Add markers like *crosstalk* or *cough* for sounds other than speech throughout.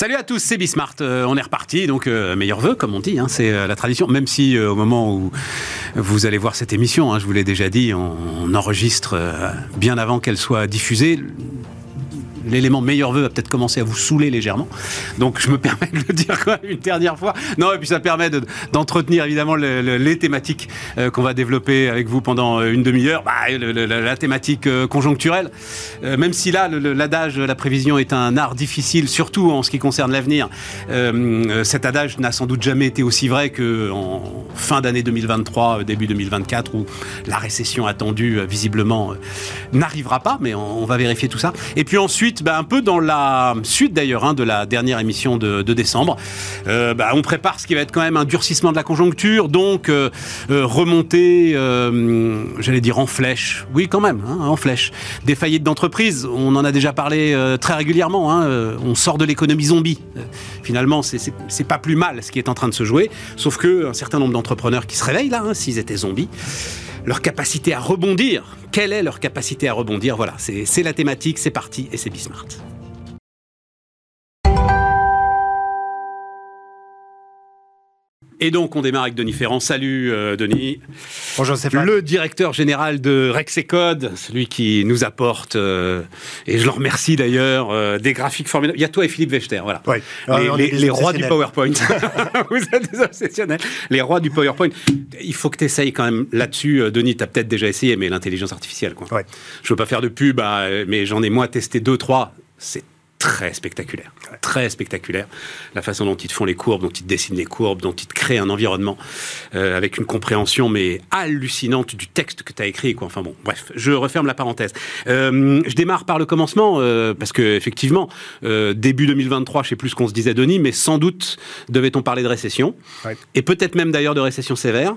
Salut à tous, c'est Bismart. Euh, on est reparti, donc euh, meilleur vœu, comme on dit, hein, c'est euh, la tradition. Même si au moment où vous allez voir cette émission, hein, je vous l'ai déjà dit, on enregistre bien avant qu'elle soit diffusée l'élément meilleur vœu va peut-être commencer à vous saouler légèrement. Donc je me permets de le dire même une dernière fois. Non, et puis ça permet d'entretenir évidemment les thématiques euh, qu'on va développer avec vous pendant euh, une demi-heure. Bah, la thématique euh, conjoncturelle, même si là, l'adage, la prévision est un art difficile, surtout en ce qui concerne l'avenir, cet adage n'a sans doute jamais été aussi vrai qu'en fin d'année 2023, début 2024, où la récession attendue, visiblement, n'arrivera pas, mais on va vérifier tout ça. Et puis ensuite, bah, un peu dans la suite d'ailleurs hein, de la dernière émission de, décembre. Euh, bah, on prépare ce qui va être quand même un durcissement de la conjoncture, donc euh, euh, remonter, j'allais dire en flèche, oui quand même, hein, en flèche. Des faillites d'entreprises, on en a déjà parlé très régulièrement, hein, on sort de l'économie zombie. finalement, c'est pas plus mal ce qui est en train de se jouer, sauf que un certain nombre d'entrepreneurs qui se réveillent là, s'ils étaient zombies, leur capacité à rebondir. Quelle est leur capacité à rebondir? Voilà, c'est la thématique, c'est parti et c'est Bismart. Et donc, on démarre avec Denis Ferrand. Salut, euh, Denis. Bonjour, Stéphane. Le directeur général de Rexecode, celui qui nous apporte, euh, et je le remercie d'ailleurs, euh, des graphiques formidables. Il y a toi et Philippe Wechter, voilà. Oui. Les, rois du PowerPoint. *laughs* *laughs* Vous êtes des obsessionnels. Les rois du PowerPoint. Il faut que tu essayes quand même là-dessus. Denis, tu as peut-être déjà essayé, mais l'intelligence artificielle, quoi. Ouais. Je veux pas faire de pub, bah, mais j'en ai moi testé deux, trois. C'est très spectaculaire. Très spectaculaire. La façon dont ils te font les courbes, dont ils te dessinent les courbes, dont ils te créent un environnement euh, avec une compréhension mais hallucinante du texte que tu as écrit. Quoi. Enfin bon, bref, je referme la parenthèse. Euh, je démarre par le commencement euh, parce que effectivement, début 2023, je sais plus ce qu'on se disait, Denis, mais sans doute devait-on parler de récession et peut-être même d'ailleurs de récession sévère.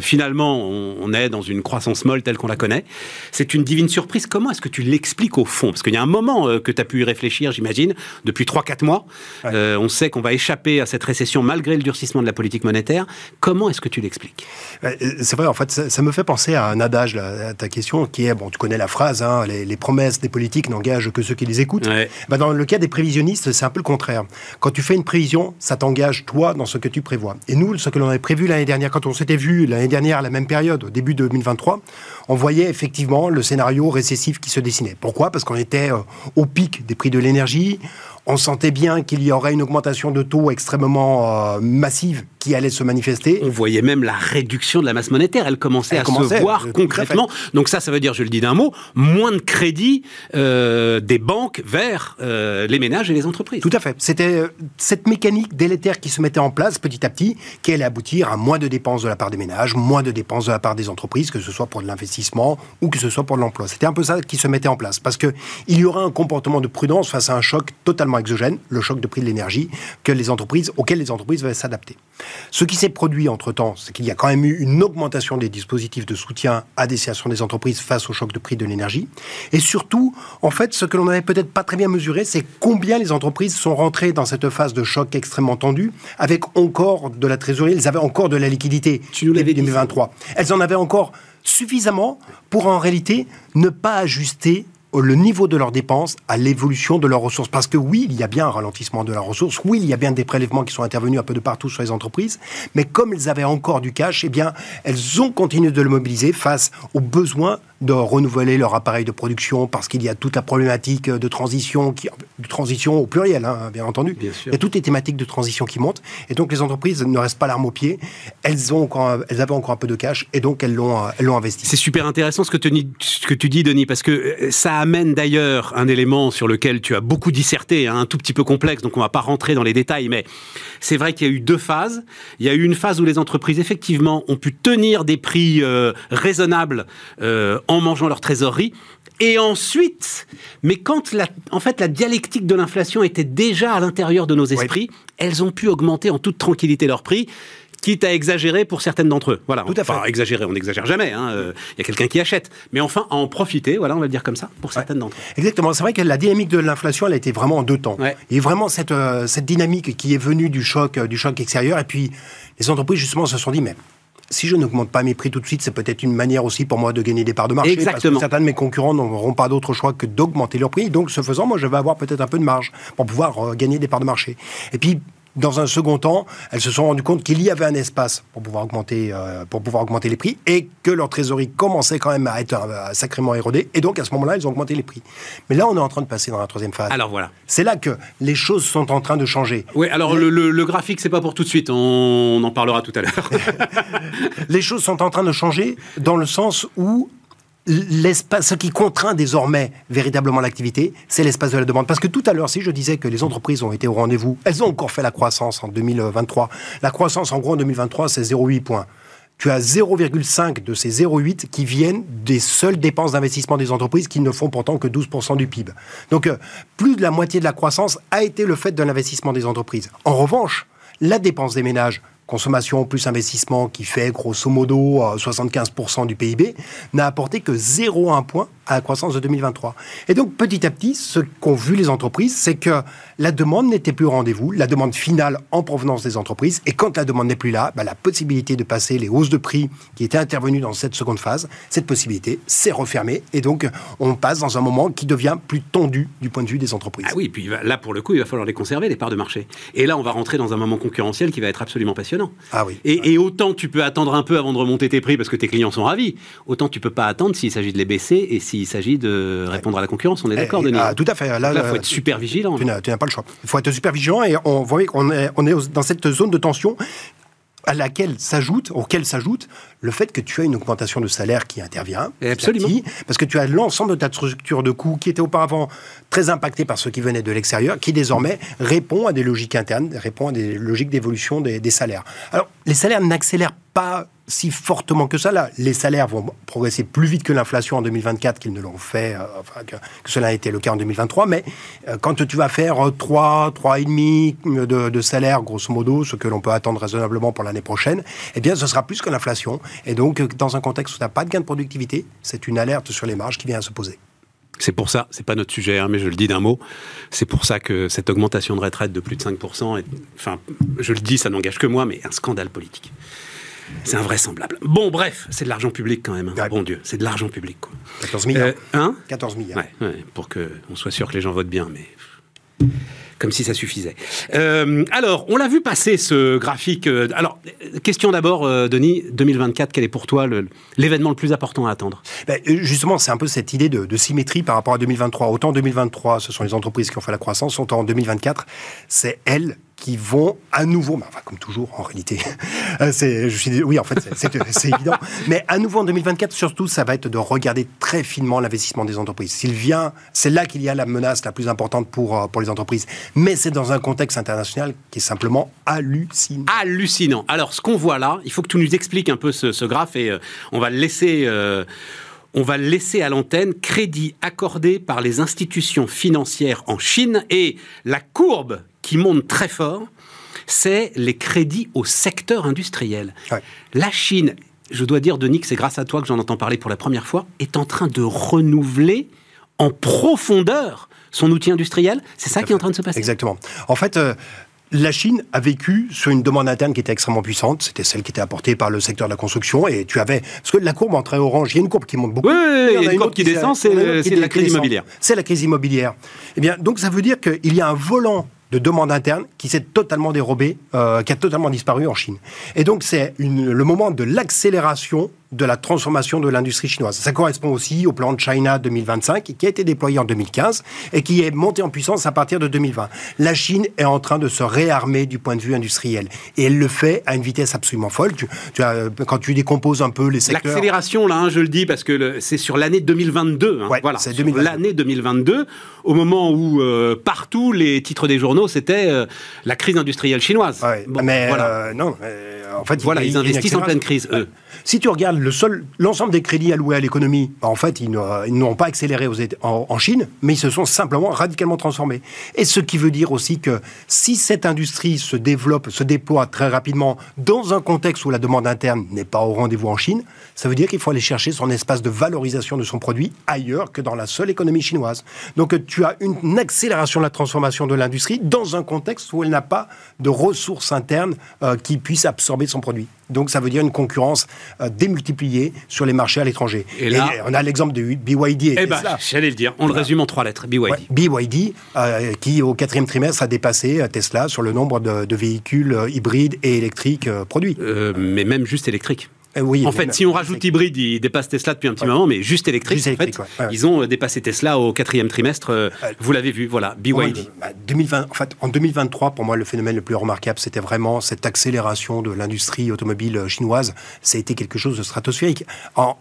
finalement, on, on, est dans une croissance molle telle qu'on la connaît. C'est une divine surprise. Comment est-ce que tu l'expliques au fond? Parce qu'il y a un moment que tu as pu y réfléchir j'imagine, depuis 3-4 mois. Euh, on sait qu'on va échapper à cette récession malgré le durcissement de la politique monétaire. Comment est-ce que tu l'expliques? Euh, C'est vrai, en fait, ça, me fait penser à un adage, à ta question, qui est, bon, tu connais la phrase, hein, les, promesses des politiques n'engagent que ceux qui les écoutent. Bah, dans le cas des prévisionnistes, c'est un peu le contraire. Quand tu fais une prévision, ça t'engage, toi, dans ce que tu prévois. Et nous, ce que l'on avait prévu l'année dernière, quand on s'était vu l'année dernière à la même période, au début de 2023, on voyait effectivement le scénario récessif qui se dessinait. Pourquoi? Parce qu'on était euh, au pic des prix de l'énergie énergie. On sentait bien qu'il y aurait une augmentation de taux extrêmement euh, massive qui allait se manifester. On voyait même la réduction de la masse monétaire. Elle commençait à se voir concrètement. Donc ça, ça veut dire, je le dis d'un mot, moins de crédit euh, des banques vers euh, les ménages et les entreprises. Tout à fait. C'était cette mécanique délétère qui se mettait en place petit à petit, qui allait aboutir à moins de dépenses de la part des ménages, moins de dépenses de la part des entreprises, que ce soit pour de l'investissement ou que ce soit pour l'emploi. C'était un peu ça qui se mettait en place. Parce qu'il y aura un comportement de prudence face à un choc totalement exogène, le choc de prix de l'énergie, que les entreprises, auquel les entreprises vont s'adapter. Ce qui s'est produit entre-temps, c'est qu'il y a quand même eu une augmentation des dispositifs de soutien à destination des entreprises face au choc de prix de l'énergie. Et surtout, en fait, ce que l'on n'avait peut-être pas très bien mesuré, c'est combien les entreprises sont rentrées dans cette phase de choc extrêmement tendue, avec encore de la trésorerie, elles avaient encore de la liquidité. Tu nous l'avais 2023. Elles en avaient encore suffisamment pour en réalité ne pas ajuster le niveau de leurs dépenses à l'évolution de leurs ressources. Parce que oui, il y a bien un ralentissement de leurs ressources, oui, il y a bien des prélèvements qui sont intervenus un peu de partout sur les entreprises, mais comme elles avaient encore du cash, eh bien, elles ont continué de le mobiliser face aux besoins de renouveler leur appareil de production parce qu'il y a toute la problématique de transition, qui, de transition au pluriel, hein, bien entendu. Il y a toutes les thématiques de transition qui montent. Et donc les entreprises ne restent pas l'arme au pied. Elles, ont encore, elles avaient encore un peu de cash et donc elles l'ont, investi. C'est super intéressant ce que, tu, ce que tu dis, Denis, parce que euh, ça amène d'ailleurs un élément sur lequel tu as beaucoup disserté, hein, un tout petit peu complexe, donc on ne va pas rentrer dans les détails, mais c'est vrai qu'il y a eu deux phases. Il y a eu une phase où les entreprises, effectivement, ont pu tenir des prix euh, raisonnables euh, en mangeant leur trésorerie. Et ensuite, mais quand la, en fait la dialectique de l'inflation était déjà à l'intérieur de nos esprits, elles ont pu augmenter en toute tranquillité leurs prix quitte à exagérer pour certaines d'entre eux. Voilà. Tout à fait. Enfin, exagérer, on n'exagère jamais. Hein, euh, il y a quelqu'un qui achète. Mais enfin, à en profiter, voilà, on va le dire comme ça, pour certaines d'entre eux. Exactement. C'est vrai que la dynamique de l'inflation, elle a été vraiment en deux temps. Et vraiment, cette, euh, cette dynamique qui est venue du choc, euh, du choc extérieur. Et puis, les entreprises, justement, se sont dit, mais si je n'augmente pas mes prix tout de suite, c'est peut-être une manière aussi pour moi de gagner des parts de marché. Exactement. Parce que certains de mes concurrents n'auront pas d'autre choix que d'augmenter leurs prix. Donc, ce faisant, moi, je vais avoir peut-être un peu de marge pour pouvoir euh, gagner des parts de marché. Et puis, dans un second temps, elles se sont rendues compte qu'il y avait un espace pour pouvoir augmenter, euh, pour pouvoir augmenter les prix et que leur trésorerie commençait quand même à être euh, sacrément érodée. Et donc, à ce moment-là, ils ont augmenté les prix. Mais là, on est en train de passer dans la troisième phase. Alors voilà. C'est là que les choses sont en train de changer. Oui, alors le, le, le graphique, c'est pas pour tout de suite. On, on en parlera tout à l'heure. *laughs* *laughs* les choses sont en train de changer dans le sens où l'espace, ce qui contraint désormais véritablement l'activité, c'est l'espace de la demande. Parce que tout à l'heure, si je disais que les entreprises ont été au rendez-vous, elles ont encore fait la croissance en 2023. La croissance, en gros, en 2023, c'est 0,8 points. Tu as 0,5 de ces 0,8 qui viennent des seules dépenses d'investissement des entreprises qui ne font pourtant que 12% du PIB. Donc, euh, plus de la moitié de la croissance a été le fait de l'investissement des entreprises. En revanche, la dépense des ménages, consommation plus investissement qui fait grosso modo 75% du PIB, n'a apporté que 0,1 point à la croissance de 2023. Et donc petit à petit, ce qu'ont vu les entreprises, c'est que la demande n'était plus au rendez-vous, la demande finale en provenance des entreprises, et quand la demande n'est plus là, bah, la possibilité de passer les hausses de prix qui étaient intervenues dans cette seconde phase, cette possibilité s'est refermée, et donc on passe dans un moment qui devient plus tendu du point de vue des entreprises. Ah oui, puis là pour le coup, il va falloir les conserver, les parts de marché. Et là, on va rentrer dans un moment concurrentiel qui va être absolument passionnant. Ah oui. Et, et, autant tu peux attendre un peu avant de remonter tes prix parce que tes clients sont ravis, autant tu peux pas attendre s'il s'agit de les baisser et s'il s'agit de répondre à la concurrence. On est d'accord, Denis ah, Tout à fait. Là, il faut être super vigilant. Tu n'as pas le choix. Il faut être super vigilant et on voit qu'on est, on est dans cette zone de tension à laquelle s'ajoute, auquel s'ajoute le fait que tu as une augmentation de salaire qui intervient. Absolument. Petit, parce que tu as l'ensemble de ta structure de coûts qui était auparavant très impactée par ceux qui venaient de l'extérieur, qui désormais répond à des logiques internes, répond à des logiques d'évolution des, des salaires. Alors, les salaires n'accélèrent pas si fortement que ça. Là, les salaires vont progresser plus vite que l'inflation en 2024 qu'ils ne l'ont fait, euh, enfin, que, que, cela a été le cas en 2023. Mais euh, quand tu vas faire 3, 3,5 de, de salaire, grosso modo, ce que l'on peut attendre raisonnablement pour l'année prochaine, eh bien, ce sera plus que l'inflation. Et donc, dans un contexte où tu n'as pas de gain de productivité, c'est une alerte sur les marges qui vient à se poser. C'est pour ça, c'est pas notre sujet, hein, mais je le dis d'un mot, c'est pour ça que cette augmentation de retraite de plus de 5%, est, enfin, je le dis, ça n'engage que moi, mais un scandale politique. C'est invraisemblable. Bon, bref, c'est de l'argent public quand même. Hein. Ouais. Bon Dieu, c'est de l'argent public. Quoi. 14 milliards. Euh, hein? 14 milliards. Ouais, ouais, pour qu'on soit sûr que les gens votent bien, mais comme si ça suffisait. Euh, alors, on l'a vu passer ce graphique. Euh, alors, question d'abord, euh, Denis, 2024, quel est pour toi l'événement le, plus important à attendre? Ben, Justement, c'est un peu cette idée de, de, symétrie par rapport à 2023. Autant 2023, ce sont les entreprises qui ont fait la croissance, autant en 2024, c'est elles qui vont à nouveau, comme toujours en réalité, *laughs* c'est, je suis, oui en fait c'est évident, mais à nouveau en 2024 surtout ça va être de regarder très finement l'investissement des entreprises. S'il vient, c'est là qu'il y a la menace la plus importante pour, pour les entreprises, mais c'est dans un contexte international qui est simplement hallucinant. Hallucinant. Alors ce qu'on voit là, il faut que tu nous expliques un peu ce, ce graphe et euh, on va le laisser... Euh on va laisser à l'antenne crédit accordé par les institutions financières en Chine et la courbe qui monte très fort, c'est les crédits au secteur industriel. Ouais. La Chine, je dois dire, Denis, que c'est grâce à toi que j'en entends parler pour la première fois, est en train de renouveler en profondeur son outil industriel. C'est ça qui est en train de se passer. Exactement. En fait, euh, la Chine a vécu sur une demande interne qui était extrêmement puissante. C'était celle qui était apportée par le secteur de la construction. Et tu avais. Parce que la courbe en très orange, il y a une courbe qui monte beaucoup. Oui, il y a une, courbe qui, qui descend, c'est la crise immobilière. C'est la crise immobilière. Eh bien, donc ça veut dire qu'il y a un volant de demande interne qui s'est totalement dérobé, euh, qui a totalement disparu en Chine. Et donc c'est le moment de l'accélération de la transformation de l'industrie chinoise. Ça correspond aussi au plan de China 2025 qui a été déployé en 2015 et qui est monté en puissance à partir de 2020. La Chine est en train de se réarmer du point de vue industriel et elle le fait à une vitesse absolument folle. Tu, tu as, quand tu décomposes un peu les secteurs... L'accélération, là, hein, je le dis parce que c'est sur l'année 2022. Hein, ouais, voilà, c'est l'année 2022, au moment où euh, partout les titres des journaux c'était euh, la crise industrielle chinoise. Ouais, bon, mais voilà. euh, non, en fait, voilà, ils investissent en pleine crise, eux. Si tu regardes le l'ensemble des crédits alloués à l'économie, bah, en fait, ils n'ont pas accéléré en, en, Chine, mais ils se sont simplement radicalement transformés. Et ce qui veut dire aussi que si cette industrie se développe, se déploie très rapidement dans un contexte où la demande interne n'est pas au rendez-vous en Chine, ça veut dire qu'il faut aller chercher son espace de valorisation de son produit ailleurs que dans la seule économie chinoise. Donc tu as une accélération de la transformation de l'industrie dans un contexte où elle n'a pas de ressources internes euh, qui puissent absorber son produit. Donc ça veut dire une concurrence euh, démultipliée sur les marchés à l'étranger. Et là, on a l'exemple de BYD et eh ben, J'allais le dire. On le résume en trois lettres. BYD. BYD, euh, qui au quatrième trimestre a dépassé euh, Tesla sur le nombre de, véhicules hybrides et électriques produits. mais même juste électriques. Euh, en fait, si on rajoute hybride, ils dépassent Tesla depuis un petit moment, mais juste électrique, en fait, ils ont euh, dépassé Tesla au quatrième trimestre. Euh, vous l'avez vu, voilà, BYD. 2020, bah, en fait, en 2023, pour moi, le phénomène le plus remarquable, c'était vraiment cette accélération de l'industrie automobile chinoise. Ça a été quelque chose de stratosphérique. En,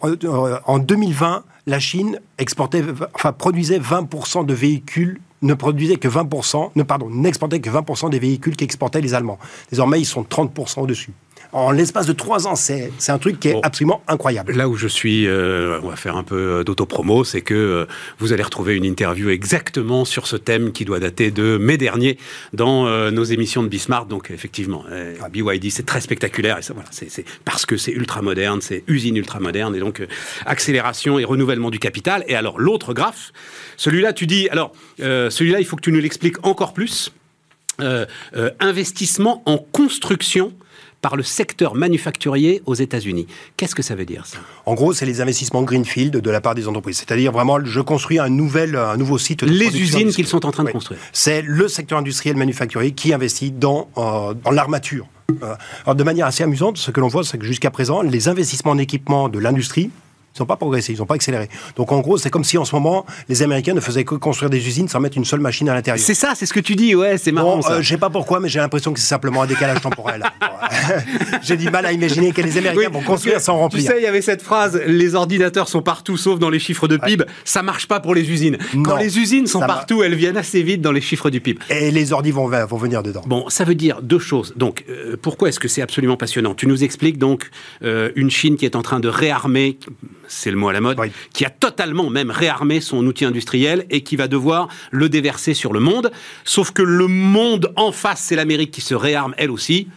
en 2020, la Chine exportait, enfin, produisait 20% de véhicules ne produisait que 20%, ne, pardon, n'exportait que 20% des véhicules qu'exportaient les Allemands. Désormais, ils sont 30% au-dessus en l'espace de trois ans. C'est un truc qui est absolument incroyable. Là où je suis, euh, on va faire un peu d'autopromo, c'est que euh, vous allez retrouver une interview exactement sur ce thème qui doit dater de mai dernier dans euh, nos émissions de Bismarck. Donc effectivement, BYD, c'est très spectaculaire. Et ça, voilà, c'est parce que c'est ultra moderne, c'est usine ultra moderne. Et donc accélération et renouvellement du capital. Et alors l'autre graphe, celui-là, tu dis, alors celui-là, il faut que tu nous l'expliques encore plus. investissement en construction par le secteur manufacturier aux États-Unis. Qu'est-ce que ça veut dire ça? En gros, c'est les investissements greenfield de la part des entreprises. C'est-à-dire vraiment, je construis un nouvel, un nouveau site. De les usines qu'ils sont en train de construire. C'est le secteur industriel manufacturier qui investit dans, euh, dans l'armature. Euh, alors de manière assez amusante, ce que l'on voit, c'est que jusqu'à présent, les investissements en équipement de l'industrie ils n'ont pas progressé, ils n'ont pas accéléré. Donc en gros, c'est comme si en ce moment, les Américains ne faisaient que construire des usines sans mettre une seule machine à l'intérieur. C'est ça, c'est ce que tu dis, ouais, c'est marrant. Bon, euh, je sais pas pourquoi, mais j'ai l'impression que c'est simplement un décalage *laughs* temporel. *laughs* j'ai du mal à imaginer que les Américains vont construire sans remplir. Tu sais, il y avait cette phrase les ordinateurs sont partout sauf dans les chiffres de PIB. Ça marche pas pour les usines. Quand les usines sont partout, elles viennent assez vite dans les chiffres du PIB. Et les vont, vont venir dedans. Bon, ça veut dire deux choses. Donc, euh, pourquoi est-ce que c'est absolument passionnant? Tu nous expliques donc euh, une Chine qui est en train de réarmer, c'est le mot à la mode, qui a totalement même réarmé son outil industriel et qui va devoir le déverser sur le monde. Sauf que le monde en face, c'est l'Amérique qui se réarme elle aussi.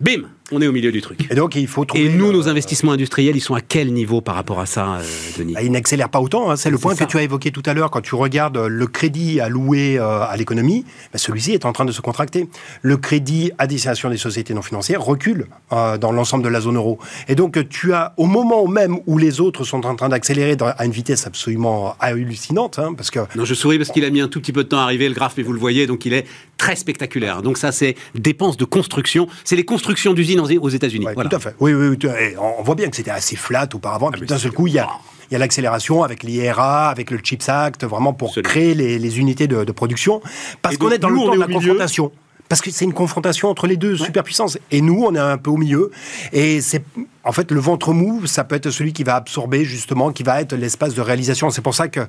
Bim on est au milieu du truc. Et donc il faut trouver. Et nous, nos investissements industriels, ils sont à quel niveau par rapport à ça, euh, Denis bah, Ils n'accélèrent pas autant. Hein. C'est le point que tu as évoqué tout à l'heure. Quand tu regardes le crédit alloué euh, à l'économie, bah, celui-ci est en train de se contracter. Le crédit à destination des sociétés non financières recule euh, dans l'ensemble de la zone euro. Et donc tu as, au moment même où les autres sont en train d'accélérer à une vitesse absolument hallucinante, hein, parce que. Non, je souris parce qu'il a mis un tout petit peu de temps à arriver le graphe, mais vous le voyez, donc il est très spectaculaire. Donc ça, c'est dépenses de construction. C'est les constructions d'usines aux États-Unis. Tout à fait. Oui, oui, on voit bien que c'était assez flat auparavant. Ah, d'un seul coup, il y a, il y a l'accélération avec l'IRA, avec le CHIPS Act, vraiment pour créer les, unités de, production. Parce qu'on est dans le temps de la confrontation. Parce que c'est une confrontation entre les deux superpuissances. Et nous, on est un peu au milieu. Et c'est en fait, le ventre mou, ça peut être celui qui va absorber justement, qui va être l'espace de réalisation. C'est pour ça que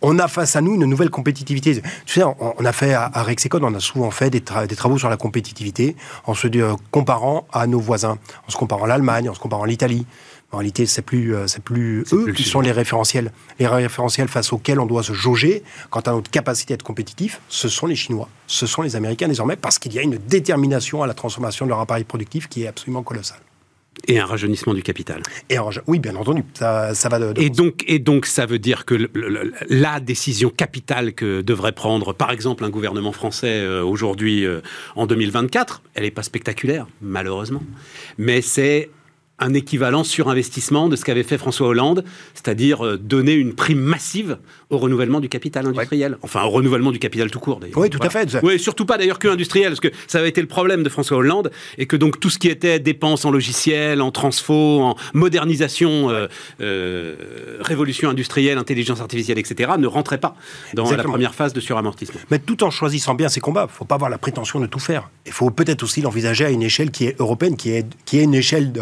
on a face à nous une nouvelle compétitivité. Tu sais, on, a fait à, Rexecon, on a souvent fait des, travaux sur la compétitivité en se euh, comparant à nos voisins, en se comparant à l'Allemagne, en se comparant à l'Italie. En réalité, c'est plus, euh, c'est plus eux qui sont les référentiels. Les référentiels face auxquels on doit se jauger quant à notre capacité à être compétitif, ce sont les Chinois, ce sont les Américains désormais, parce qu'il y a une détermination à la transformation de leur appareil productif qui est absolument colossale. Et un rajeunissement du capital. Et oui, bien entendu, ça, va de, et, donc, et donc, ça veut dire que la décision capitale que devrait prendre, par exemple, un gouvernement français euh, aujourd'hui, euh, en 2024, elle n'est pas spectaculaire, malheureusement. Mais c'est un équivalent sur investissement de ce qu'avait fait François Hollande, c'est-à-dire euh, donner une prime massive au renouvellement du capital industriel. Enfin, au renouvellement du capital tout court, d'ailleurs. Oui, tout à fait. Oui, surtout pas d'ailleurs que industriel, parce que ça avait été le problème de François Hollande, et que donc tout ce qui était dépenses en logiciel, en transfo, en modernisation, euh, euh, révolution industrielle, intelligence artificielle, etc., ne rentrait pas dans la première phase de suramortissement. Mais tout en choisissant bien ses combats, il ne faut pas avoir la prétention de tout faire. Il faut peut-être aussi l'envisager à une échelle qui est européenne, qui est, qui est une échelle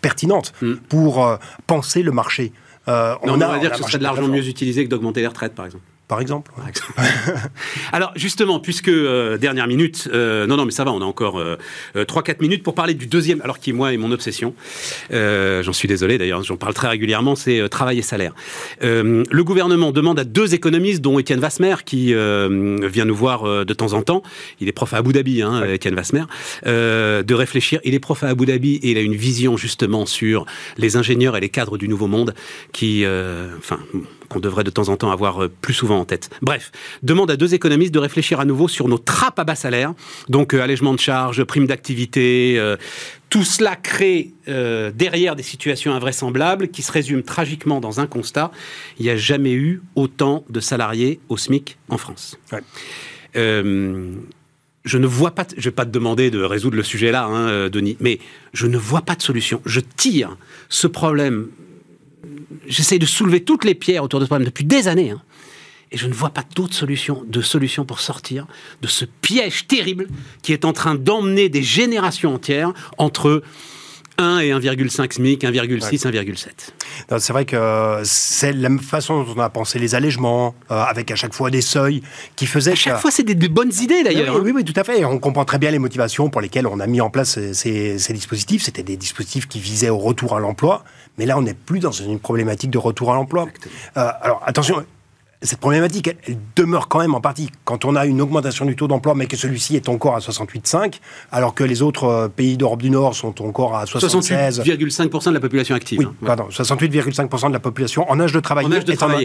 pertinente mm. pour penser le marché. Euh, on, a, va dire que ce serait de l'argent mieux utilisé que d'augmenter les retraites, par exemple. Par exemple. *laughs* Alors justement, puisque euh, dernière minute, euh, non non mais ça va, on a encore euh, 3-4 minutes pour parler du deuxième, alors qui moi est mon obsession. j'en suis désolé d'ailleurs, j'en parle très régulièrement, c'est travail et salaire. le gouvernement demande à deux économistes, dont Étienne Vasmer, qui vient nous voir de temps en temps, il est prof à Abu Dhabi, hein, Étienne Vasmer, de réfléchir. Il est prof à Abu Dhabi et il a une vision justement sur les ingénieurs et les cadres du nouveau monde qui, enfin, qu'on devrait de temps en temps avoir euh, plus souvent en tête. Bref, demande à deux économistes de réfléchir à nouveau sur nos trappes à bas salaire, donc euh, allègement de charges, primes d'activité, euh, tout cela crée derrière des situations invraisemblables qui se résument tragiquement dans un constat. Il n'y a jamais eu autant de salariés au SMIC en France. je ne vois pas, je ne vais pas te demander de résoudre le sujet là, hein, Denis, mais je ne vois pas de solution. Je tire ce problème j'essaie de soulever toutes les pierres autour de ce problème depuis des années. Hein. et je ne vois pas d'autre solution, de solution pour sortir de ce piège terrible qui est en train d'emmener des générations entières entre 1 et 1,5 SMIC, 1,6, 1,7. C'est vrai que c'est la même façon dont on a pensé les allègements, euh, avec à chaque fois des seuils qui faisaient. À chaque fois, c'est des, bonnes idées d'ailleurs. Oui, oui, oui, tout à fait. On comprend très bien les motivations pour lesquelles on a mis en place ces, ces dispositifs. C'était des dispositifs qui visaient au retour à l'emploi. Mais là, on n'est plus dans une problématique de retour à l'emploi. Euh, alors, attention, cette problématique, elle, demeure quand même en partie. Quand on a une augmentation du taux d'emploi, mais que celui-ci est encore à 68,5, alors que les autres euh, pays d'Europe du Nord sont encore à 76. 68,5% de la population active. Oui, hein. pardon, 68,5% de la population en âge de travailler,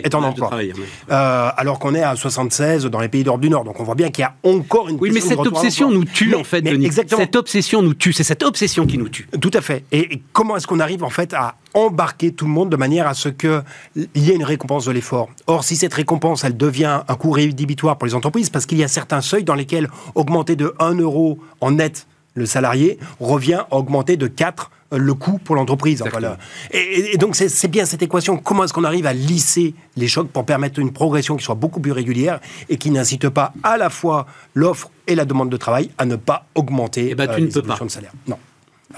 est, en, emploi. Euh, alors qu'on est à 76 dans les pays d'Europe du Nord. Donc on voit bien qu'il y a encore une. Oui, mais cette obsession nous tue en fait, Denis. Exactement. Cette obsession nous tue. C'est cette obsession qui nous tue. Tout à fait. et comment est-ce qu'on arrive en fait à embarquer tout le monde de manière à ce qu'il y ait une récompense de l'effort. Or, si cette récompense, elle devient un coût rédhibitoire pour les entreprises, parce qu'il y a certains seuils dans lesquels augmenter de 1 euro en net le salarié revient à augmenter de 4 le coût pour l'entreprise. Et, donc c'est bien cette équation. Comment est-ce qu'on arrive à lisser les chocs pour permettre une progression qui soit beaucoup plus régulière et qui n'incite pas à la fois l'offre et la demande de travail à ne pas augmenter eh ben, tu euh, ne peux pas. de salaire? Non.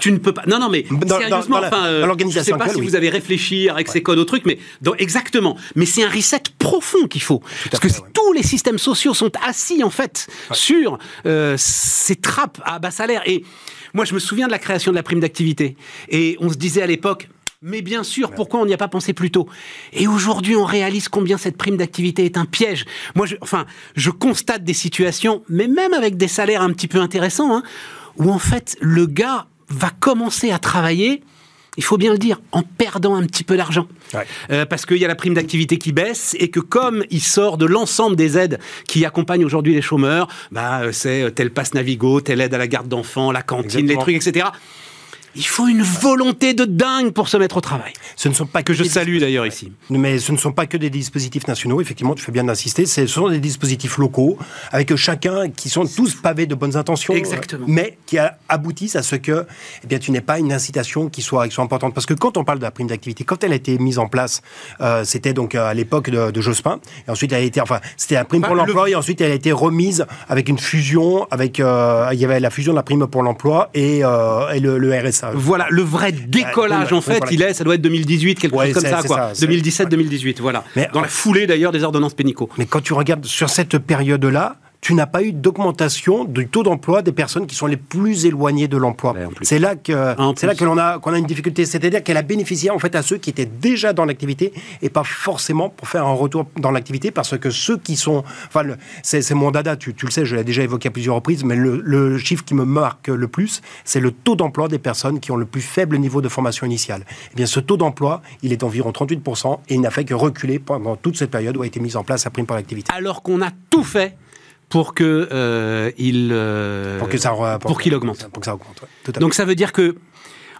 Tu ne peux pas. Non, non, mais sérieusement, enfin, euh, je ne sais pas si vous avez réfléchi avec ces codes au truc, mais exactement. Mais c'est un reset profond qu'il faut, parce que tous les systèmes sociaux sont assis en fait sur euh, ces trappes à bas salaire. Et moi, je me souviens de la création de la prime d'activité, et on se disait à l'époque. Mais bien sûr, pourquoi on n'y a pas pensé plus tôt? Et aujourd'hui, on réalise combien cette prime d'activité est un piège. Moi, je, enfin, je constate des situations, mais même avec des salaires un petit peu intéressants, hein, où en fait, le gars va commencer à travailler il faut bien le dire, en perdant un petit peu d'argent. Euh, parce qu'il y a la prime d'activité qui baisse et que comme il sort de l'ensemble des aides qui accompagnent aujourd'hui les chômeurs, bah, euh, c'est euh, tel passe Navigo, telle aide à la garde d'enfants, la cantine, les trucs, etc. Il faut une volonté de dingue pour se mettre au travail. Ce ne sont pas que, je salue d'ailleurs ici. Mais ce ne sont pas que des dispositifs nationaux. Effectivement, tu fais bien d'insister. Ce sont des dispositifs locaux avec chacun qui sont tous pavés de bonnes intentions. Exactement. Mais qui aboutissent à ce que, eh bien, tu n'aies pas une incitation qui soit, qui soit importante. Parce que quand on parle de la prime d'activité, quand elle a été mise en place, euh, c'était donc euh, à l'époque de, Jospin. Et ensuite, elle a été, enfin, c'était la prime pour l'emploi. Et ensuite, elle a été remise avec une fusion, avec, euh, il y avait la fusion de la prime pour l'emploi et, et le, le RSA. Voilà, le vrai décollage, en fait, il est, ça doit être 2018, quelque chose comme ça, quoi. 2017-2018, voilà. Dans la foulée, d'ailleurs, des ordonnances pénicaux. Mais quand tu regardes sur cette période-là, tu n'as pas eu d'augmentation du taux d'emploi des personnes qui sont les plus éloignées de l'emploi. C'est là que c'est là que l'on a qu'on a une difficulté, c'est-à-dire qu'elle a bénéficié en fait à ceux qui étaient déjà dans l'activité et pas forcément pour faire un retour dans l'activité parce que ceux qui sont enfin c'est mon dada, tu, le sais, je l'ai déjà évoqué à plusieurs reprises, mais le, chiffre qui me marque le plus, c'est le taux d'emploi des personnes qui ont le plus faible niveau de formation initiale. Eh bien, ce taux d'emploi, il est environ 38% et il n'a fait que reculer pendant toute cette période où a été mise en place la prime par l'activité. Alors qu'on a tout fait pour que euh, il euh, pour que ça pour, qu'il augmente. Pour que ça augmente. Donc ça veut dire que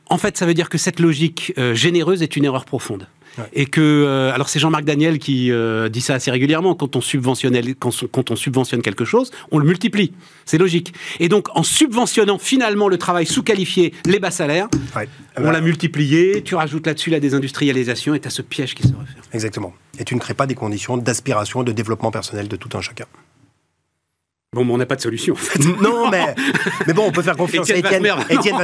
en fait ça veut dire que cette logique euh, généreuse est une erreur profonde. Et que alors c'est Jean-Marc Daniel qui dit ça assez régulièrement quand on subventionne quand, quand on subventionne quelque chose, on le multiplie. C'est logique. Et donc en subventionnant finalement le travail sous-qualifié, les bas salaires, on l'a multiplié, tu rajoutes là-dessus la désindustrialisation et tu as ce piège qui se referme. Exactement. Et tu ne crées pas des conditions d'aspiration, de développement personnel de tout un chacun. Bon, on n'a pas de solution. En fait. Non, *laughs* mais, mais bon, on peut faire confiance à Étienne. Étienne,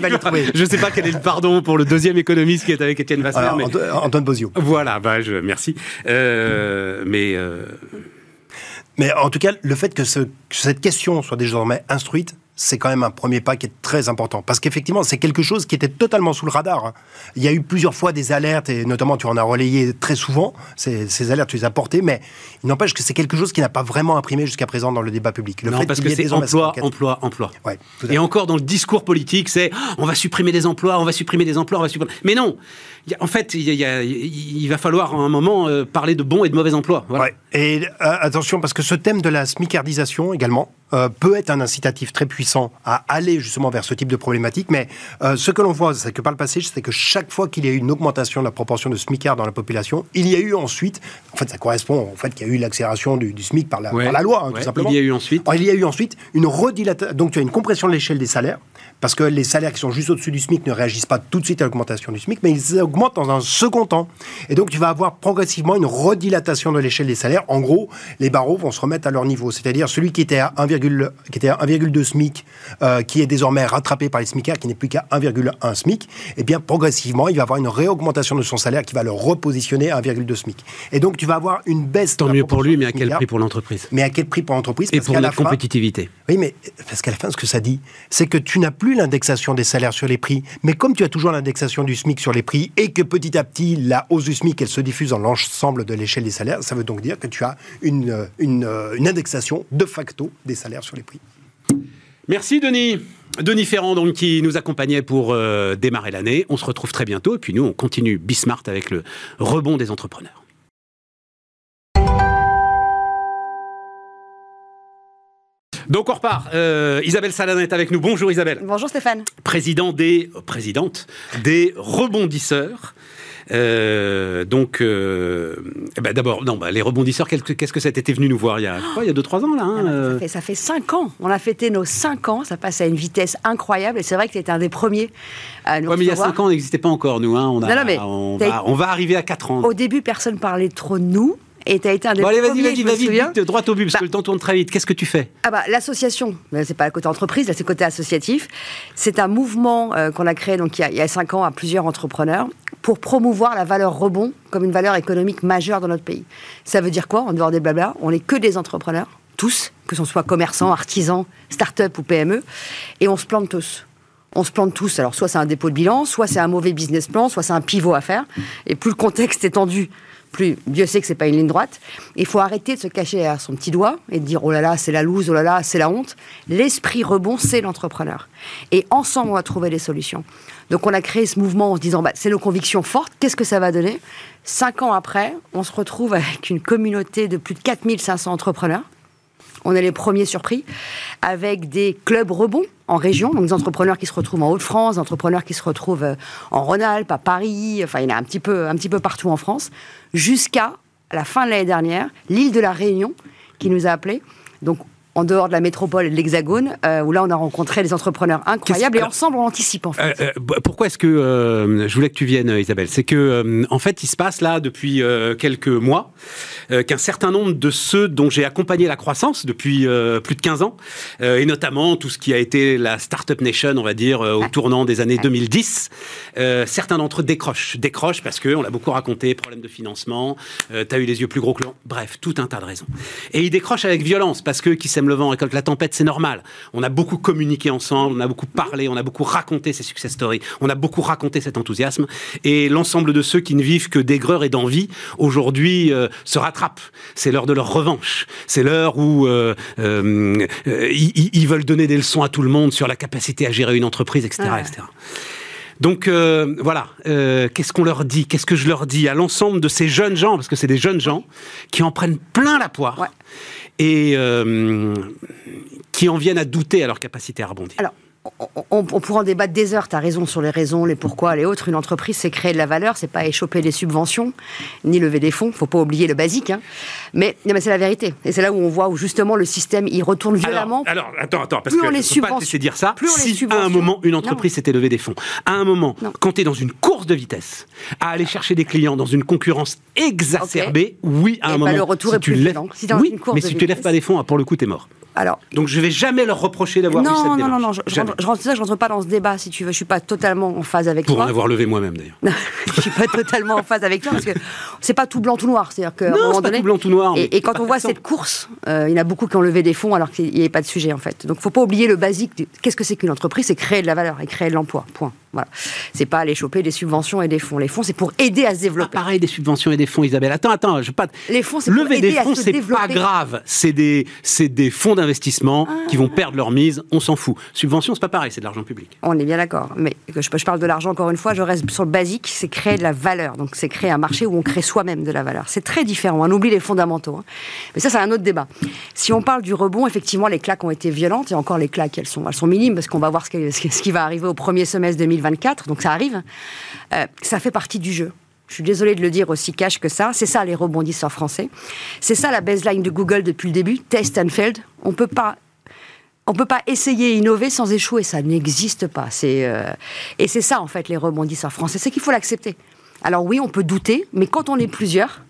va, les trouver. *laughs* Je ne sais pas quel est le pardon pour le deuxième économiste qui est avec Étienne Vasmer. mais... Antoine Bozio. Voilà, bah, je, merci. Euh, mais. Euh, mais en tout cas, le fait que, ce, que cette question soit désormais instruite, c'est quand même un premier pas qui est très important. Parce qu'effectivement, c'est quelque chose qui était totalement sous le radar. Hein. Il y a eu plusieurs fois des alertes, et notamment tu en as relayé très souvent, ces, alertes, tu les as portées, mais il n'empêche que c'est quelque chose qui n'a pas vraiment imprimé jusqu'à présent dans le débat public. Le non, parce que c'est emploi, emploi, emploi. et encore dans le discours politique, c'est oh, on va supprimer des emplois, on va supprimer des emplois, on va supprimer... Mais non en fait, il, va falloir à un moment euh, parler de bons et de mauvais emplois. Et euh, attention, parce que ce thème de la smicardisation également euh, peut être un incitatif très puissant à aller justement vers ce type de problématique. Mais ce que l'on voit, c'est que par le passé, c'est que chaque fois qu'il y a eu une augmentation de la proportion de smicards dans la population, il y a eu ensuite, en fait, ça correspond au fait qu'il y a eu l'accélération du, SMIC par la, loi, hein, tout simplement. Il y a eu ensuite. il y a eu ensuite une redilatation. Donc tu as une compression de l'échelle des salaires parce que les salaires qui sont juste au-dessus du SMIC ne réagissent pas tout de suite à l'augmentation du SMIC, mais ils augmentent dans un second temps. Et donc, tu vas avoir progressivement une redilatation de l'échelle des salaires. En gros, les barreaux vont se remettre à leur niveau. C'est-à-dire celui qui était à 1,2 SMIC, euh, qui est désormais rattrapé par les SMICards, qui n'est plus qu'à 1,1 SMIC, eh bien, progressivement, il va avoir une réaugmentation de son salaire qui va le repositionner à 1,2 SMIC. Et donc, tu vas avoir une baisse. Tant mieux pour lui, mais à quel prix pour l'entreprise? Mais à quel prix pour l'entreprise? Et pour la, compétitivité. Oui, mais parce qu'à la fin, ce que ça dit, c'est que tu n'as plus l'indexation des salaires sur les prix. Mais comme tu as toujours l'indexation du SMIC sur les prix et que petit à petit, la hausse du SMIC, elle se diffuse dans l'ensemble de l'échelle des salaires, ça veut donc dire que tu as une, une, une indexation de facto des salaires sur les prix. Merci Denis. Denis Ferrand, donc, qui nous accompagnait pour euh, démarrer l'année. On se retrouve très bientôt. Et puis nous, on continue Bismart avec le rebond des entrepreneurs. Donc on repart. Euh, Isabelle Saladin est avec nous. Bonjour Isabelle. Bonjour Stéphane. Président des, euh, présidente des rebondisseurs. Euh, donc, eh ben, d'abord, non, bah, les rebondisseurs, qu'est-ce que ça était venu nous voir il y a, il y a 2-3 ans là hein, ah, ça, fait, ça fait 5 ans. On a fêté nos 5 ans. Ça passe à une vitesse incroyable. Et c'est vrai que tu étais un des premiers à nous ouais, mais il y a 5 ans, on n'existait pas encore, nous. Hein. On, a, on, va, on, va, arriver à 4 ans. Au début, personne parlait trop de nous. Et tu as été un des bon, allez, vas-y, vas-y, vas-y, vite, droit au but, parce bah, que le temps tourne très vite. Qu'est-ce que tu fais Ah bah, l'association, c'est pas le côté entreprise, là, c'est le côté associatif. C'est un mouvement euh, qu'on a créé donc, il y a, il y a cinq ans à plusieurs entrepreneurs pour promouvoir la valeur rebond comme une valeur économique majeure dans notre pays. Ça veut dire quoi En dehors des blabla, on n'est que des entrepreneurs, tous, que ce soit commerçants, artisans, start-up ou PME, et on se plante tous on se plante tous. Alors, soit c'est un dépôt de bilan, soit c'est un mauvais business plan, soit c'est un pivot à faire. Et plus le contexte est tendu, plus Dieu sait que c'est pas une ligne droite. Il faut arrêter de se cacher derrière son petit doigt et de dire oh là là, c'est la loose, oh là là, c'est la honte. L'esprit rebond, c'est l'entrepreneur. Et ensemble, on va trouver les solutions. Donc on a créé ce mouvement en se disant bah, c'est nos convictions fortes, qu'est-ce que ça va donner? Cinq ans après, on se retrouve avec une communauté de plus de 4500 entrepreneurs on est les premiers surpris, avec des clubs rebonds en région, donc des entrepreneurs qui se retrouvent en Haute-France, entrepreneurs qui se retrouvent euh, en Rhône-Alpes, à Paris, enfin il y en a un petit peu, partout en France, jusqu'à la fin de l'année dernière, l'île de la Réunion qui nous a appelés. En dehors de la métropole et de l'Hexagone, euh, où là on a rencontré des entrepreneurs incroyables et ensemble on anticipe en fait. Euh, euh, pourquoi est-ce que je voulais que tu viennes, Isabelle? C'est que en fait il se passe là depuis quelques mois qu'un certain nombre de ceux dont j'ai accompagné la croissance depuis plus de 15 ans, et notamment tout ce qui a été la Startup Nation, on va dire, au tournant des années 2010, certains d'entre eux décrochent. Décrochent parce qu'on l'a beaucoup raconté, problème de financement, tu as eu les yeux plus gros que l'on, bref, tout un tas de raisons. Et ils décrochent avec violence parce que qui le vent, récolte la tempête, c'est normal. On a beaucoup communiqué ensemble, on a beaucoup parlé, on a beaucoup raconté ces success stories, on a beaucoup raconté cet enthousiasme. Et l'ensemble de ceux qui ne vivent que d'aigreur et d'envie, aujourd'hui, euh, se rattrapent. C'est l'heure de leur revanche. C'est l'heure où euh, euh, ils, veulent donner des leçons à tout le monde sur la capacité à gérer une entreprise, etc. etc. Donc voilà, qu'est-ce qu'on leur dit? Qu'est-ce que je leur dis? À l'ensemble de ces jeunes gens, parce que c'est des jeunes gens qui en prennent plein la poire et euh, qui en viennent à douter à leur capacité à rebondir. On, pourra en débattre des heures, tu as raison sur les raisons, les pourquoi, les autres. Une entreprise, c'est créer de la valeur, c'est pas échoper les subventions, ni lever des fonds, faut pas oublier le basique. Hein. Mais, mais c'est la vérité. Et c'est là où on voit où justement le système, il retourne violemment. Alors, attends, attends, parce que on les pas laisser dire ça. Plus si à un moment, une entreprise s'était levée des fonds, à un moment, quand tu es dans une course de vitesse, à aller chercher des clients dans une concurrence exacerbée, oui, à un moment, le retour si tu lèves, oui, mais si tu lèves pas des fonds, pour le coup, tu es mort. Alors, Donc je vais jamais leur reprocher d'avoir eu cette non, démarche. non, non, non, je, je rentre, je rentre- ça, je rentre pas dans ce débat, si tu veux. Je suis pas totalement en phase avec Pour en toi. avoir levé moi-même d'ailleurs. *laughs* je suis pas totalement en phase avec toi parce que c'est pas tout blanc tout noir. C'est-à-dire qu'à un moment pas tout blanc tout noir. Et, et quand on voit cette course, euh, il y en a beaucoup qui ont levé des fonds alors qu'il n'y avait pas de sujet en fait. Donc faut pas oublier le basique. Qu'est-ce que c'est qu'une entreprise? C'est créer de la valeur et créer de l'emploi. Point. Voilà. C'est pas aller choper des subventions et des fonds. Les fonds c'est pour aider à se Ah, développer. pareil des subventions et des fonds, Isabelle. Attends, attends, je pas. Les fonds c'est Lever des fonds, c'est pas grave. C'est des, c'est des fonds d'investissement qui vont perdre leur mise. On s'en fout. Subvention, c'est pas pareil. C'est de l'argent public. On est bien d'accord. Mais je, je parle de l'argent encore une fois, je reste sur le basique, c'est créer de la valeur. Donc c'est créer un marché où on crée soi-même de la valeur. C'est très différent. On oublie les fondamentaux. hein. Mais ça, c'est un autre débat. Si on parle du rebond, effectivement, les claques ont été violentes. Et encore, les claques, elles sont, elles sont minimes parce qu'on va voir ce qui, ce qui va arriver au premier semestre 2024. Donc ça arrive. Euh, ça fait partie du jeu. Je suis désolée de le dire aussi cash que ça. C'est ça les rebondisseurs français. C'est ça la baseline de Google depuis le début. Test and failed. On peut pas on peut pas essayer et innover sans échouer, ça n'existe pas. C'est euh, et c'est ça en fait les rebondisseurs français, c'est qu'il faut l'accepter. Alors oui, on peut douter, mais quand on est plusieurs,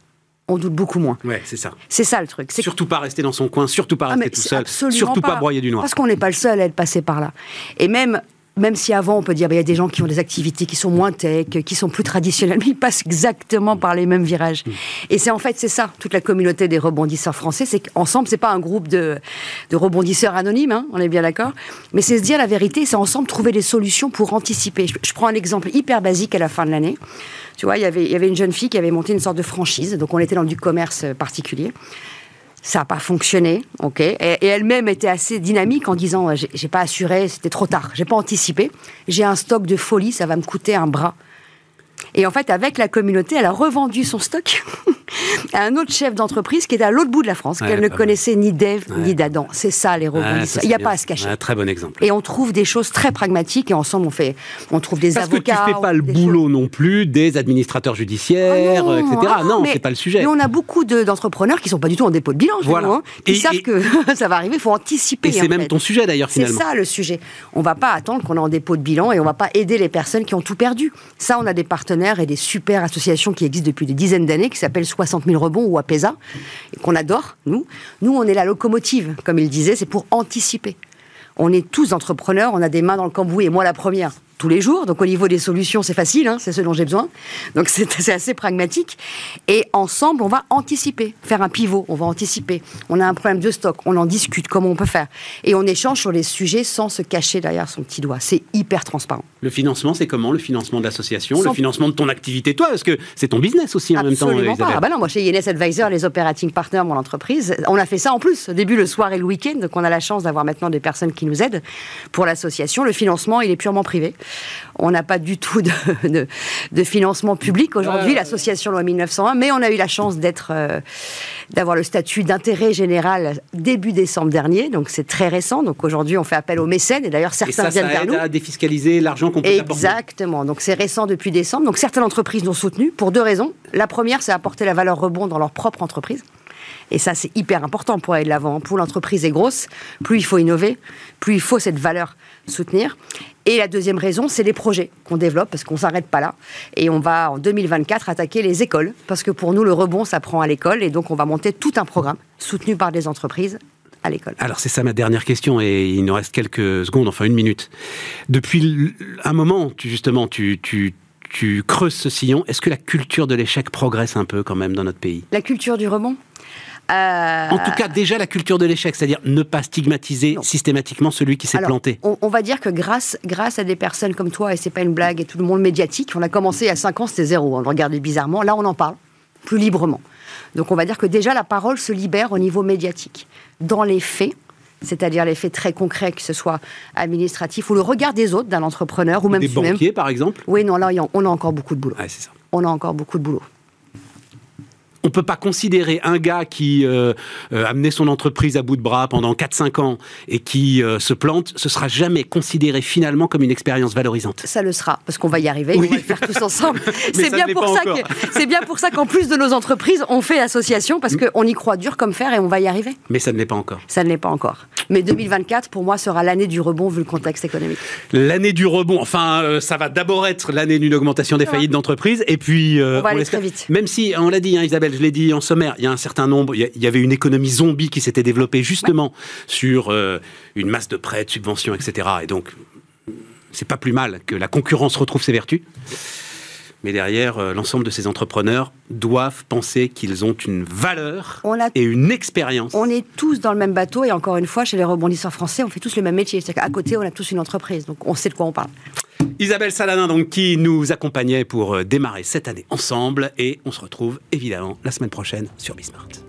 on doute beaucoup moins. Ouais, c'est ça. C'est ça le truc. Surtout pas rester dans son coin. Surtout pas ah, rester tout seul. Surtout pas. broyer du noir. Parce qu'on n'est pas le seul à être passé par là. Et même, même si avant, on peut dire, bah, il y a des gens qui ont des activités qui sont moins tech, qui sont plus traditionnelles, *laughs* mais ils passent exactement par les mêmes virages. Mm. Et c'est en fait, c'est ça, toute la communauté des rebondisseurs français, c'est qu'ensemble, c'est pas un groupe de, de rebondisseurs anonymes, hein, on est bien d'accord, mais c'est se dire la vérité, c'est ensemble trouver des solutions pour anticiper. Je, je prends un exemple hyper basique à la fin de l'année. Tu vois, il y avait- il y avait une jeune fille qui avait monté une sorte de franchise, donc on était dans du commerce euh, particulier. Ça n'a pas fonctionné, ok. Et, et elle-même était assez dynamique en disant j'ai pas assuré, c'était trop tard, j'ai pas anticipé. J'ai un stock de folie, ça va me coûter un bras. Et en fait, avec la communauté, elle a revendu son stock *laughs* à *laughs* un autre chef d'entreprise qui était à l'autre bout de la France, Ouais, qu'elle ne connaissait ni d'Ève Ouais. ni d'Adam. C'est ça les c'est Il n'y a bien. pas à se cacher. Un très bon exemple. Et on trouve des choses très pragmatiques et ensemble on fait, on trouve des Parce que tu avocats. fais pas le boulot non plus des administrateurs judiciaires, Ah etc. ah non, c'est pas le sujet. Mais on a beaucoup de- d'entrepreneurs qui sont pas du tout en dépôt de bilan, Voilà. nous, hein, qui Et- savent et- que *laughs* ça va arriver, il faut anticiper. Et c'est même fait. ton sujet d'ailleurs C'est finalement. ça le sujet. On va pas attendre qu'on est en dépôt de bilan et on va pas aider les personnes qui ont tout perdu. Ça, on a des partenaires et des super associations qui existent depuis des dizaines d'années qui s'appellent 60 000 rebonds ou APESA, et qu'on adore, nous. Nous, on est la locomotive, comme il disait, c'est pour anticiper. On est tous entrepreneurs, on a des mains dans le cambouis, et moi la première, tous les jours. Donc au niveau des solutions, c'est facile, hein, c'est ce dont j'ai besoin. Donc *laughs* c'est assez pragmatique. Et ensemble, on va anticiper, faire un pivot, on va anticiper. On a un problème de stock, on en discute, comment on peut faire. Et on échange sur les sujets sans se cacher derrière son petit doigt. C'est hyper transparent. Le financement, c'est comment? Le financement de l'association, le financement de ton activité, toi, parce que c'est ton business aussi en même temps, Absolument pas. Ah bah non, moi chez INS Advisor, les operating partners, mon entreprise, on a fait ça en plus, au début le soir et le week-end, donc on a la chance d'avoir maintenant des personnes qui nous aident pour l'association. Le financement, il est purement privé. On n'a pas du tout de, de- de financement public aujourd'hui, Ouais. l'association loi 1901, mais on a eu la chance d'être, euh, d'avoir le statut d'intérêt général début décembre dernier, donc c'est très récent. Donc aujourd'hui, on fait appel aux mécènes, et d'ailleurs Et certains ça, viennent ça vers nous. à défiscaliser l'argent qu'on peut apporter. Exactement. Donc c'est récent depuis décembre. Donc certaines entreprises nous ont soutenus pour deux raisons. La première, c'est apporter la valeur rebond dans leur propre entreprise. Et ça, c'est hyper important pour aller de l'avant. Plus l'entreprise est grosse, plus il faut innover, plus il faut cette valeur soutenir. Et la deuxième raison, c'est les projets qu'on développe, parce qu'on ne s'arrête pas là. Et on va, en 2024, attaquer les écoles, parce que pour nous, le rebond, ça prend à l'école. Et donc, on va monter tout un programme soutenu par des entreprises à l'école. Alors c'est ça ma dernière question et il nous reste quelques secondes, enfin une minute. Depuis un moment, tu, justement, tu, tu, tu creuses ce sillon. Est-ce que la culture de l'échec progresse un peu quand même dans notre pays? La culture du rebond? Euh, En tout cas, déjà la culture de l'échec, c'est-à-dire ne pas stigmatiser Non. systématiquement celui qui s'est planté. On, on va dire que grâce, grâce à des personnes comme toi, et c'est pas une blague, et tout le monde médiatique, on a commencé il y a 5 ans, c'était zéro, on le regardait bizarrement. Là, on en parle plus librement. Donc, on va dire que déjà la parole se libère au niveau médiatique. Dans les faits, c'est-à-dire les faits très concrets, que ce soit administratif ou le regard des autres d'un entrepreneur ou même Des même- banquiers, par exemple. Oui, non, là, on a encore beaucoup de boulot. Ouais, c'est ça. On a encore beaucoup de boulot. On peut pas considérer un gars qui euh, euh, a mené son entreprise à bout de bras pendant 4-5 ans et qui euh, se plante, ce sera jamais considéré finalement comme une expérience valorisante. Ça le sera, parce qu'on va y arriver, Oui. on va le faire tous ensemble. *laughs* C'est bien ne pour ça encore. que c'est bien pour ça qu'en plus de nos entreprises, on fait association parce qu'on y croit dur comme fer et on va y arriver. Mais ça ne l'est pas encore. Ça ne l'est pas encore. Mais 2024, pour moi, sera l'année du rebond vu le contexte économique. L'année du rebond, enfin, euh, ça va d'abord être l'année d'une augmentation des faillites d'entreprise, et puis euh, On va aller très vite. Même si, on l'a dit, hein, Isabelle, je l'ai dit en sommaire, il y a un certain nombre, il y avait une économie zombie qui s'était développée justement sur euh, une masse de prêts, de subventions, etc. Et donc, c'est pas plus mal que la concurrence retrouve ses vertus. Mais derrière, euh, l'ensemble de ces entrepreneurs doivent penser qu'ils ont une valeur et une expérience. On est tous dans le même bateau et encore une fois, chez les rebondisseurs français, on fait tous le même métier. C'est qu'à côté, on a tous une entreprise, donc on sait de quoi on parle. Isabelle Saladin, donc, qui nous accompagnait pour euh, démarrer cette année ensemble. Et on se retrouve évidemment la semaine prochaine sur Bismart.